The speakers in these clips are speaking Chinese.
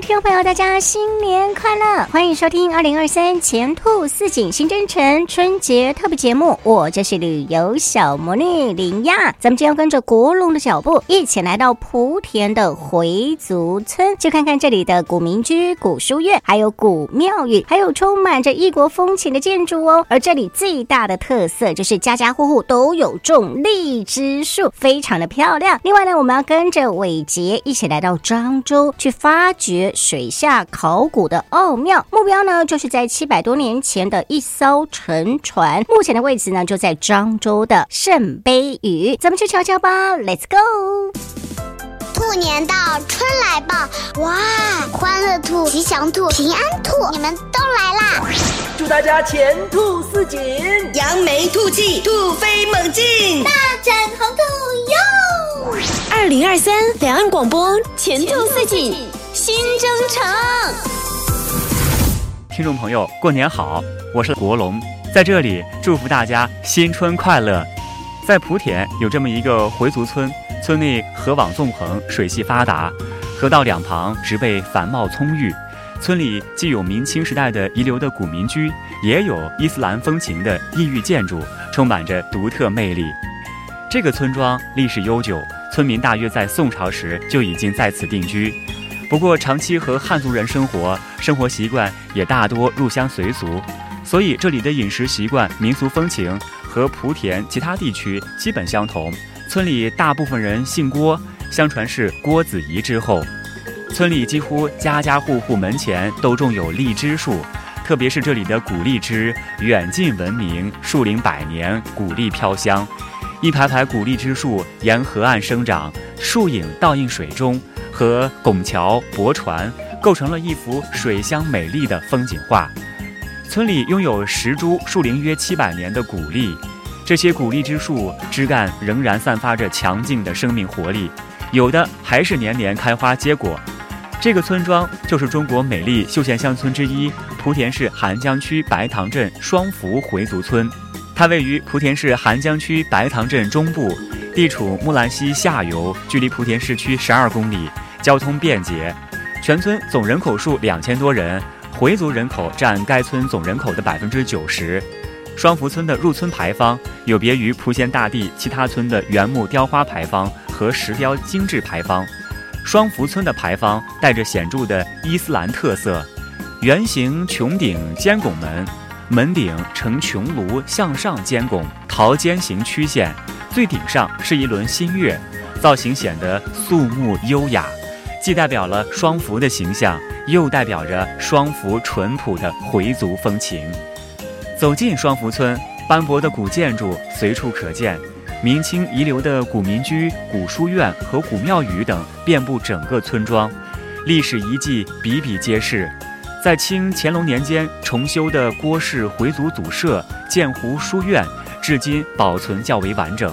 听众朋友，大家新年快乐！欢迎收听二零二三前兔似锦新征程春节特别节目，我就是旅游小魔女林亚。咱们今天要跟着国龙的脚步，一起来到莆田的回族村，去看看这里的古民居、古书院，还有古庙宇，还有充满着异国风情的建筑哦。而这里最大的特色就是家家户户都有种荔枝树，非常的漂亮。另外呢，我们要跟着伟杰一起来到漳州去发掘。学水下考古的奥妙，目标呢就是在七百多年前的一艘沉船，目前的位置呢就在漳州的圣杯屿，咱们去瞧瞧吧，Let's go！兔年到，春来报，哇，欢乐兔、吉祥兔、平安兔，你们都来啦！祝大家前兔似锦，扬眉吐气，兔飞猛进，大展宏图哟！二零二三两岸广播前兔似锦。新征程，听众朋友，过年好！我是国龙，在这里祝福大家新春快乐。在莆田有这么一个回族村，村内河网纵横，水系发达，河道两旁植被繁茂葱郁。村里既有明清时代的遗留的古民居，也有伊斯兰风情的异域建筑，充满着独特魅力。这个村庄历史悠久，村民大约在宋朝时就已经在此定居。不过，长期和汉族人生活，生活习惯也大多入乡随俗，所以这里的饮食习惯、民俗风情和莆田其他地区基本相同。村里大部分人姓郭，相传是郭子仪之后。村里几乎家家户户门前都种有荔枝树，特别是这里的古荔枝，远近闻名，树龄百年，古荔飘香。一排排古荔枝树沿河岸生长，树影倒映水中。和拱桥、驳船构成了一幅水乡美丽的风景画。村里拥有十株树龄约七百年的古荔，这些古荔枝树枝干仍然散发着强劲的生命活力，有的还是年年开花结果。这个村庄就是中国美丽休闲乡村之一——莆田市涵江区白塘镇双福回族村。它位于莆田市涵江区白塘镇中部，地处木兰溪下游，距离莆田市区十二公里。交通便捷，全村总人口数两千多人，回族人口占该村总人口的百分之九十。双福村的入村牌坊有别于莆闲大地其他村的原木雕花牌坊和石雕精致牌坊，双福村的牌坊带着显著的伊斯兰特色，圆形穹顶尖拱门，门顶呈穹庐向上尖拱，桃尖形曲线，最顶上是一轮新月，造型显得肃穆优雅。既代表了双福的形象，又代表着双福淳朴的回族风情。走进双福村，斑驳的古建筑随处可见，明清遗留的古民居、古书院和古庙宇等遍布整个村庄，历史遗迹比比皆是。在清乾隆年间重修的郭氏回族祖社建湖书院，至今保存较为完整。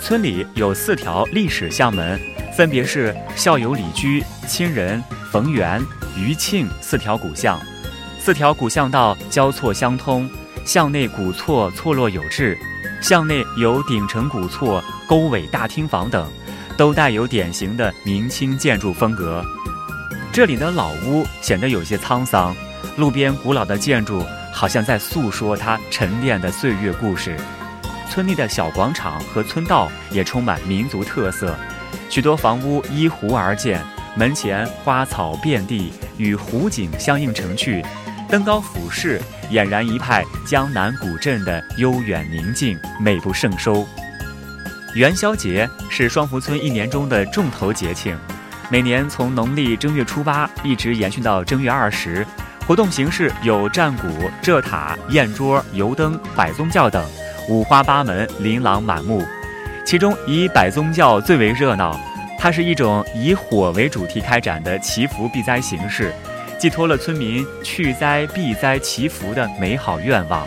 村里有四条历史巷门。分别是校友里居、亲人、逢源、余庆四条古巷，四条古巷道交错相通，巷内古厝错落有致，巷内有顶层古厝、勾尾大厅房等，都带有典型的明清建筑风格。这里的老屋显得有些沧桑，路边古老的建筑好像在诉说它沉淀的岁月故事。村内的小广场和村道也充满民族特色。许多房屋依湖而建，门前花草遍地，与湖景相映成趣，登高俯视，俨然一派江南古镇的悠远宁静，美不胜收。元宵节是双福村一年中的重头节庆，每年从农历正月初八一直延续到正月二十。活动形式有战鼓、蔗塔、宴桌、油灯、摆宗教等，五花八门，琳琅满目。其中以百宗教最为热闹，它是一种以火为主题开展的祈福避灾形式，寄托了村民去灾避灾祈福的美好愿望。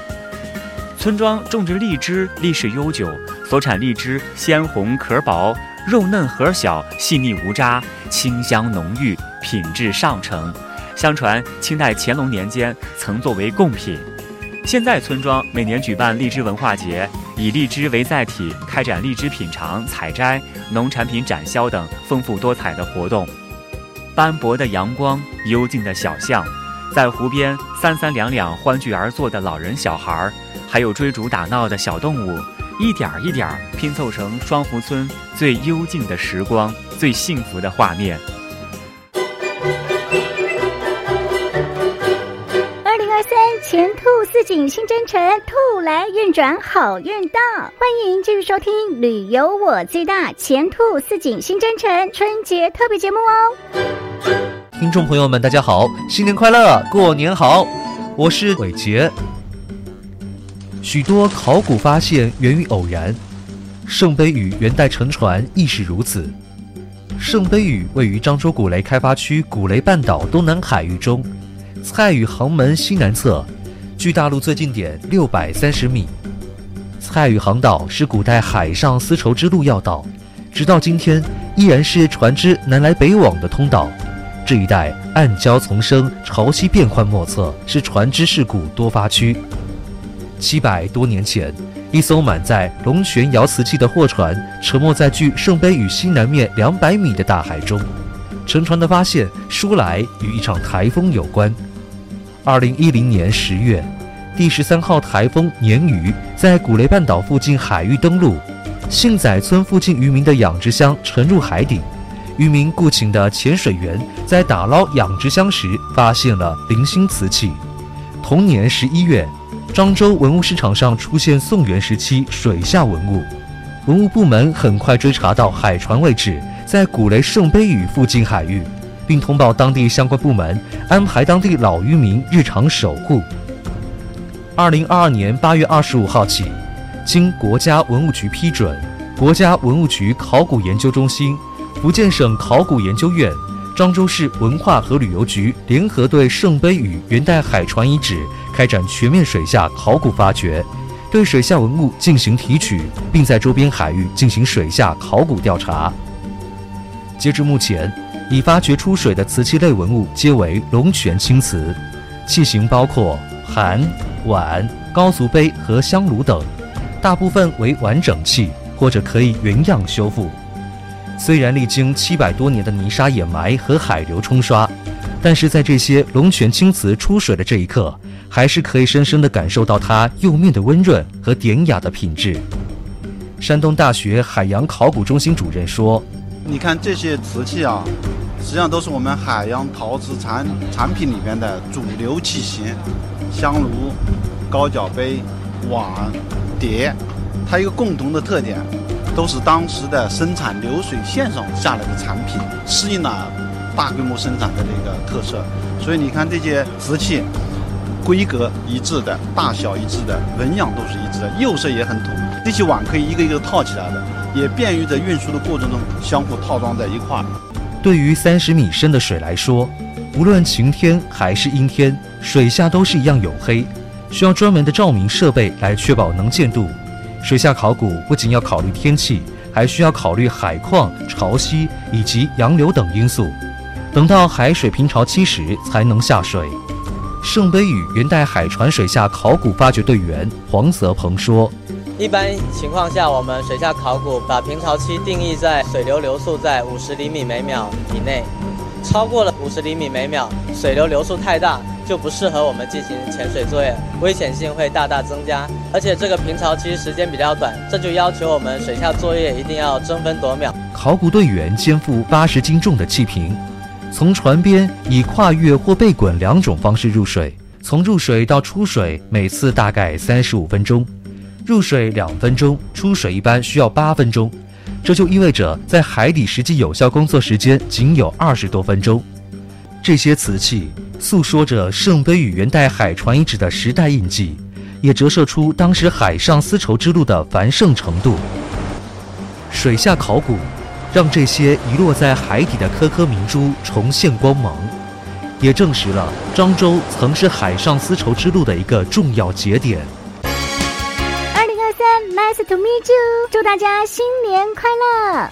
村庄种植荔枝历史悠久，所产荔枝鲜红壳薄，肉嫩核小，细腻无渣，清香浓郁，品质上乘。相传清代乾隆年间曾作为贡品。现在村庄每年举办荔枝文化节，以荔枝为载体，开展荔枝品尝、采摘、农产品展销等丰富多彩的活动。斑驳的阳光，幽静的小巷，在湖边三三两两欢聚而坐的老人小孩，还有追逐打闹的小动物，一点儿一点儿拼凑成双湖村最幽静的时光，最幸福的画面。前兔似锦新征程，兔来运转好运到。欢迎继续收听《旅游我最大》前兔似锦新征程春节特别节目哦。听众朋友们，大家好，新年快乐，过年好！我是伟杰。许多考古发现源于偶然，圣杯屿元代沉船亦是如此。圣杯屿位于漳州古雷开发区古雷半岛东南海域中，蔡屿航门西南侧。距大陆最近点六百三十米，蔡屿航道是古代海上丝绸之路要道，直到今天依然是船只南来北往的通道。这一带暗礁丛生，潮汐变幻莫测，是船只事故多发区。七百多年前，一艘满载龙泉窑瓷器的货船沉没在距圣杯屿西南面两百米的大海中。沉船的发现，说来与一场台风有关。二零一零年十月，第十三号台风“鲶鱼”在古雷半岛附近海域登陆，幸仔村附近渔民的养殖箱沉入海底。渔民雇请的潜水员在打捞养殖箱时，发现了零星瓷器。同年十一月，漳州文物市场上出现宋元时期水下文物，文物部门很快追查到海船位置在古雷圣杯屿附近海域。并通报当地相关部门，安排当地老渔民日常守护。二零二二年八月二十五号起，经国家文物局批准，国家文物局考古研究中心、福建省考古研究院、漳州市文化和旅游局联合对圣杯屿元代海船遗址开展全面水下考古发掘，对水下文物进行提取，并在周边海域进行水下考古调查。截至目前，已发掘出水的瓷器类文物皆为龙泉青瓷，器型包括盘、碗、高足杯和香炉等，大部分为完整器或者可以原样修复。虽然历经七百多年的泥沙掩埋和海流冲刷，但是在这些龙泉青瓷出水的这一刻，还是可以深深地感受到它釉面的温润和典雅的品质。山东大学海洋考古中心主任说。你看这些瓷器啊，实际上都是我们海洋陶瓷产产品里面的主流器型，香炉、高脚杯、碗、碟，它一个共同的特点，都是当时的生产流水线上下来的产品，适应了大规模生产的这个特色。所以你看这些瓷器，规格一致的，大小一致的，纹样都是一致的，釉色也很土。这些碗可以一个一个套起来的。也便于在运输的过程中相互套装在一块儿。对于三十米深的水来说，无论晴天还是阴天，水下都是一样黝黑，需要专门的照明设备来确保能见度。水下考古不仅要考虑天气，还需要考虑海况、潮汐以及洋流等因素。等到海水平潮期时才能下水。圣杯屿元代海船水下考古发掘队员黄泽鹏说。一般情况下，我们水下考古把平潮期定义在水流流速在五十厘米每秒以内，超过了五十厘米每秒，水流流速太大，就不适合我们进行潜水作业，危险性会大大增加。而且这个平潮期时间比较短，这就要求我们水下作业一定要争分夺秒。考古队员肩负八十斤重的气瓶，从船边以跨越或背滚两种方式入水，从入水到出水每次大概三十五分钟。入水两分钟，出水一般需要八分钟，这就意味着在海底实际有效工作时间仅有二十多分钟。这些瓷器诉说着圣杯与元代海船遗址的时代印记，也折射出当时海上丝绸之路的繁盛程度。水下考古让这些遗落在海底的颗颗明珠重现光芒，也证实了漳州曾是海上丝绸之路的一个重要节点。Nice to meet you，祝大家新年快乐！